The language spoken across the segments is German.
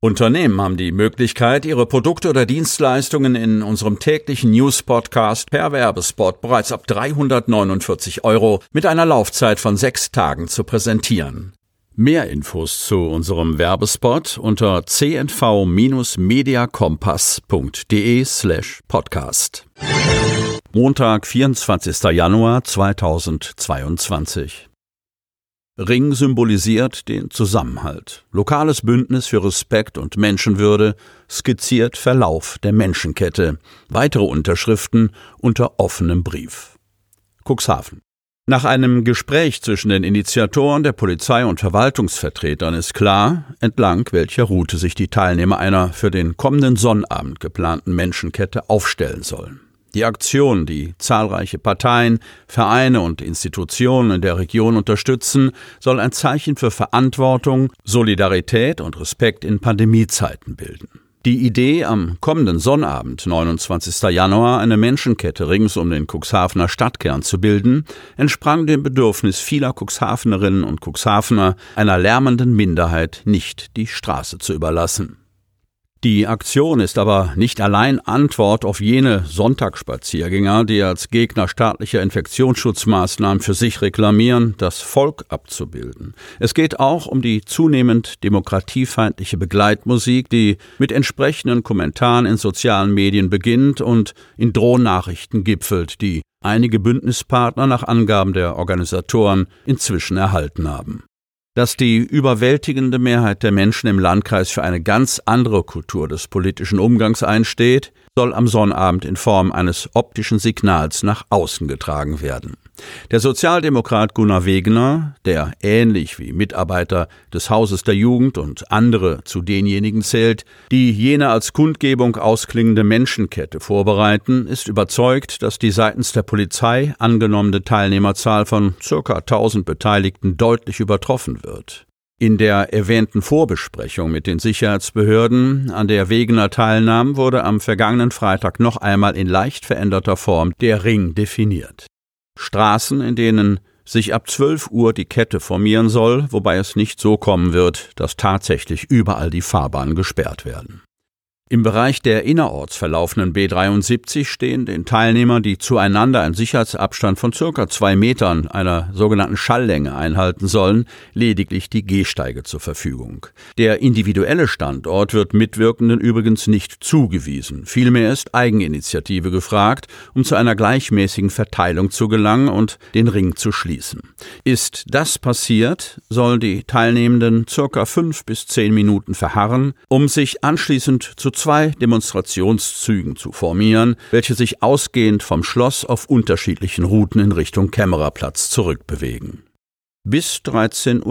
Unternehmen haben die Möglichkeit, ihre Produkte oder Dienstleistungen in unserem täglichen News-Podcast per Werbespot bereits ab 349 Euro mit einer Laufzeit von sechs Tagen zu präsentieren. Mehr Infos zu unserem Werbespot unter cnv-mediacompass.de slash podcast. Montag, 24. Januar 2022. Ring symbolisiert den Zusammenhalt. Lokales Bündnis für Respekt und Menschenwürde skizziert Verlauf der Menschenkette. Weitere Unterschriften unter offenem Brief. Cuxhaven. Nach einem Gespräch zwischen den Initiatoren der Polizei und Verwaltungsvertretern ist klar, entlang welcher Route sich die Teilnehmer einer für den kommenden Sonnabend geplanten Menschenkette aufstellen sollen. Die Aktion, die zahlreiche Parteien, Vereine und Institutionen in der Region unterstützen, soll ein Zeichen für Verantwortung, Solidarität und Respekt in Pandemiezeiten bilden. Die Idee, am kommenden Sonnabend, 29. Januar, eine Menschenkette rings um den Cuxhavener Stadtkern zu bilden, entsprang dem Bedürfnis vieler Cuxhavenerinnen und Cuxhavener, einer lärmenden Minderheit nicht die Straße zu überlassen. Die Aktion ist aber nicht allein Antwort auf jene Sonntagsspaziergänger, die als Gegner staatlicher Infektionsschutzmaßnahmen für sich reklamieren, das Volk abzubilden. Es geht auch um die zunehmend demokratiefeindliche Begleitmusik, die mit entsprechenden Kommentaren in sozialen Medien beginnt und in Drohnachrichten gipfelt, die einige Bündnispartner nach Angaben der Organisatoren inzwischen erhalten haben dass die überwältigende Mehrheit der Menschen im Landkreis für eine ganz andere Kultur des politischen Umgangs einsteht, soll am Sonnabend in Form eines optischen Signals nach außen getragen werden. Der Sozialdemokrat Gunnar Wegener, der ähnlich wie Mitarbeiter des Hauses der Jugend und andere zu denjenigen zählt, die jene als Kundgebung ausklingende Menschenkette vorbereiten, ist überzeugt, dass die seitens der Polizei angenommene Teilnehmerzahl von ca. 1000 Beteiligten deutlich übertroffen wird. In der erwähnten Vorbesprechung mit den Sicherheitsbehörden, an der Wegener teilnahm, wurde am vergangenen Freitag noch einmal in leicht veränderter Form der Ring definiert. Straßen, in denen sich ab 12 Uhr die Kette formieren soll, wobei es nicht so kommen wird, dass tatsächlich überall die Fahrbahnen gesperrt werden. Im Bereich der innerorts verlaufenden B73 stehen den Teilnehmern, die zueinander einen Sicherheitsabstand von circa zwei Metern einer sogenannten Schalllänge einhalten sollen, lediglich die Gehsteige zur Verfügung. Der individuelle Standort wird Mitwirkenden übrigens nicht zugewiesen. Vielmehr ist Eigeninitiative gefragt, um zu einer gleichmäßigen Verteilung zu gelangen und den Ring zu schließen. Ist das passiert, sollen die Teilnehmenden circa fünf bis zehn Minuten verharren, um sich anschließend zu zwei Demonstrationszügen zu formieren, welche sich ausgehend vom Schloss auf unterschiedlichen Routen in Richtung Kämmererplatz zurückbewegen. Bis 13.30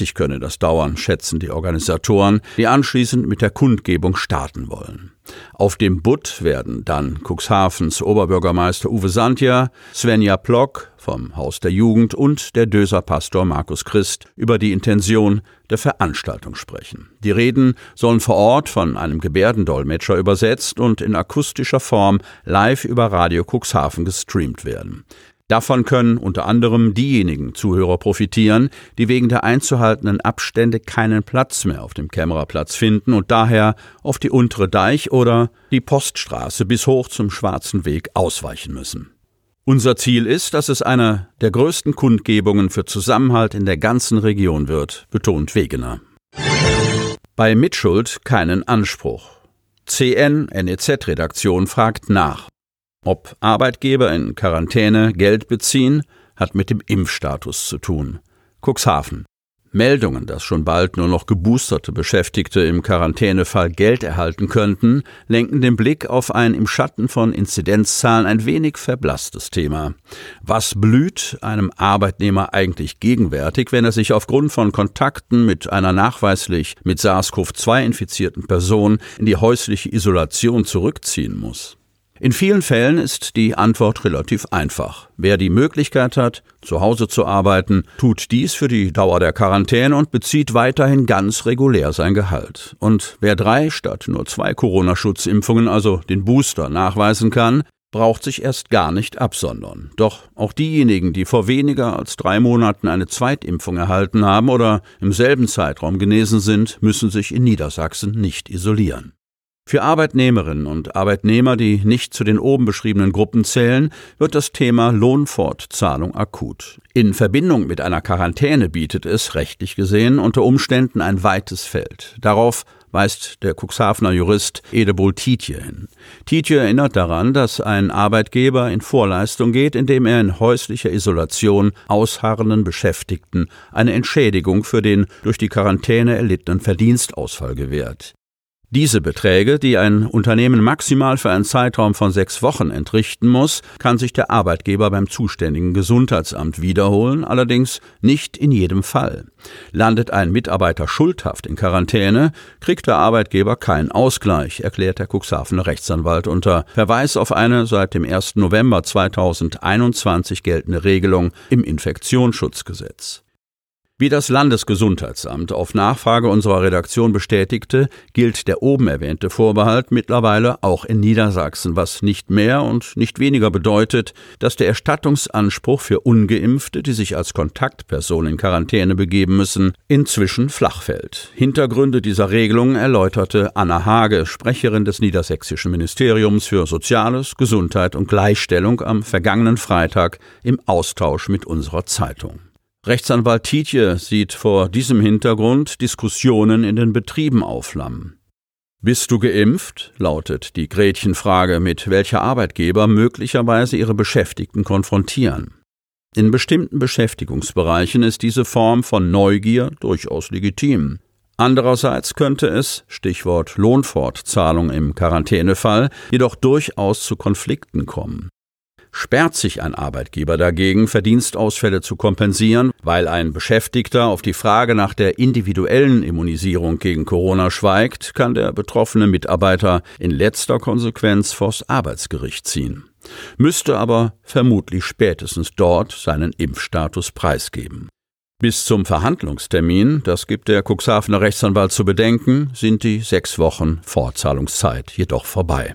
Uhr könne das dauern, schätzen die Organisatoren, die anschließend mit der Kundgebung starten wollen. Auf dem Butt werden dann Cuxhavens Oberbürgermeister Uwe Sandja, Svenja Plock vom Haus der Jugend und der Döser Pastor Markus Christ über die Intention der Veranstaltung sprechen. Die Reden sollen vor Ort von einem Gebärdendolmetscher übersetzt und in akustischer Form live über Radio Cuxhaven gestreamt werden. Davon können unter anderem diejenigen Zuhörer profitieren, die wegen der einzuhaltenden Abstände keinen Platz mehr auf dem Kämmererplatz finden und daher auf die untere Deich oder die Poststraße bis hoch zum Schwarzen Weg ausweichen müssen. Unser Ziel ist, dass es eine der größten Kundgebungen für Zusammenhalt in der ganzen Region wird, betont Wegener. Bei Mitschuld keinen Anspruch. CN NEZ Redaktion fragt nach. Ob Arbeitgeber in Quarantäne Geld beziehen, hat mit dem Impfstatus zu tun. Cuxhaven. Meldungen, dass schon bald nur noch geboosterte Beschäftigte im Quarantänefall Geld erhalten könnten, lenken den Blick auf ein im Schatten von Inzidenzzahlen ein wenig verblasstes Thema. Was blüht einem Arbeitnehmer eigentlich gegenwärtig, wenn er sich aufgrund von Kontakten mit einer nachweislich mit SARS-CoV-2 infizierten Person in die häusliche Isolation zurückziehen muss? In vielen Fällen ist die Antwort relativ einfach. Wer die Möglichkeit hat, zu Hause zu arbeiten, tut dies für die Dauer der Quarantäne und bezieht weiterhin ganz regulär sein Gehalt. Und wer drei statt nur zwei Corona-Schutzimpfungen, also den Booster, nachweisen kann, braucht sich erst gar nicht absondern. Doch auch diejenigen, die vor weniger als drei Monaten eine Zweitimpfung erhalten haben oder im selben Zeitraum genesen sind, müssen sich in Niedersachsen nicht isolieren. Für Arbeitnehmerinnen und Arbeitnehmer, die nicht zu den oben beschriebenen Gruppen zählen, wird das Thema Lohnfortzahlung akut. In Verbindung mit einer Quarantäne bietet es, rechtlich gesehen, unter Umständen ein weites Feld. Darauf weist der Cuxhavener Jurist Edebol Tietje hin. Tietje erinnert daran, dass ein Arbeitgeber in Vorleistung geht, indem er in häuslicher Isolation ausharrenden Beschäftigten eine Entschädigung für den durch die Quarantäne erlittenen Verdienstausfall gewährt. Diese Beträge, die ein Unternehmen maximal für einen Zeitraum von sechs Wochen entrichten muss, kann sich der Arbeitgeber beim zuständigen Gesundheitsamt wiederholen, allerdings nicht in jedem Fall. Landet ein Mitarbeiter schuldhaft in Quarantäne, kriegt der Arbeitgeber keinen Ausgleich, erklärt der Cuxhavener Rechtsanwalt unter Verweis auf eine seit dem 1. November 2021 geltende Regelung im Infektionsschutzgesetz. Wie das Landesgesundheitsamt auf Nachfrage unserer Redaktion bestätigte, gilt der oben erwähnte Vorbehalt mittlerweile auch in Niedersachsen, was nicht mehr und nicht weniger bedeutet, dass der Erstattungsanspruch für ungeimpfte, die sich als Kontaktperson in Quarantäne begeben müssen, inzwischen flach fällt. Hintergründe dieser Regelung erläuterte Anna Hage, Sprecherin des Niedersächsischen Ministeriums für Soziales, Gesundheit und Gleichstellung am vergangenen Freitag im Austausch mit unserer Zeitung. Rechtsanwalt Tietje sieht vor diesem Hintergrund Diskussionen in den Betrieben aufflammen. Bist du geimpft? lautet die Gretchenfrage, mit welcher Arbeitgeber möglicherweise ihre Beschäftigten konfrontieren. In bestimmten Beschäftigungsbereichen ist diese Form von Neugier durchaus legitim. Andererseits könnte es, Stichwort Lohnfortzahlung im Quarantänefall, jedoch durchaus zu Konflikten kommen. Sperrt sich ein Arbeitgeber dagegen, Verdienstausfälle zu kompensieren, weil ein Beschäftigter auf die Frage nach der individuellen Immunisierung gegen Corona schweigt, kann der betroffene Mitarbeiter in letzter Konsequenz vors Arbeitsgericht ziehen, müsste aber vermutlich spätestens dort seinen Impfstatus preisgeben. Bis zum Verhandlungstermin, das gibt der Cuxhavener Rechtsanwalt zu bedenken, sind die sechs Wochen Vorzahlungszeit jedoch vorbei.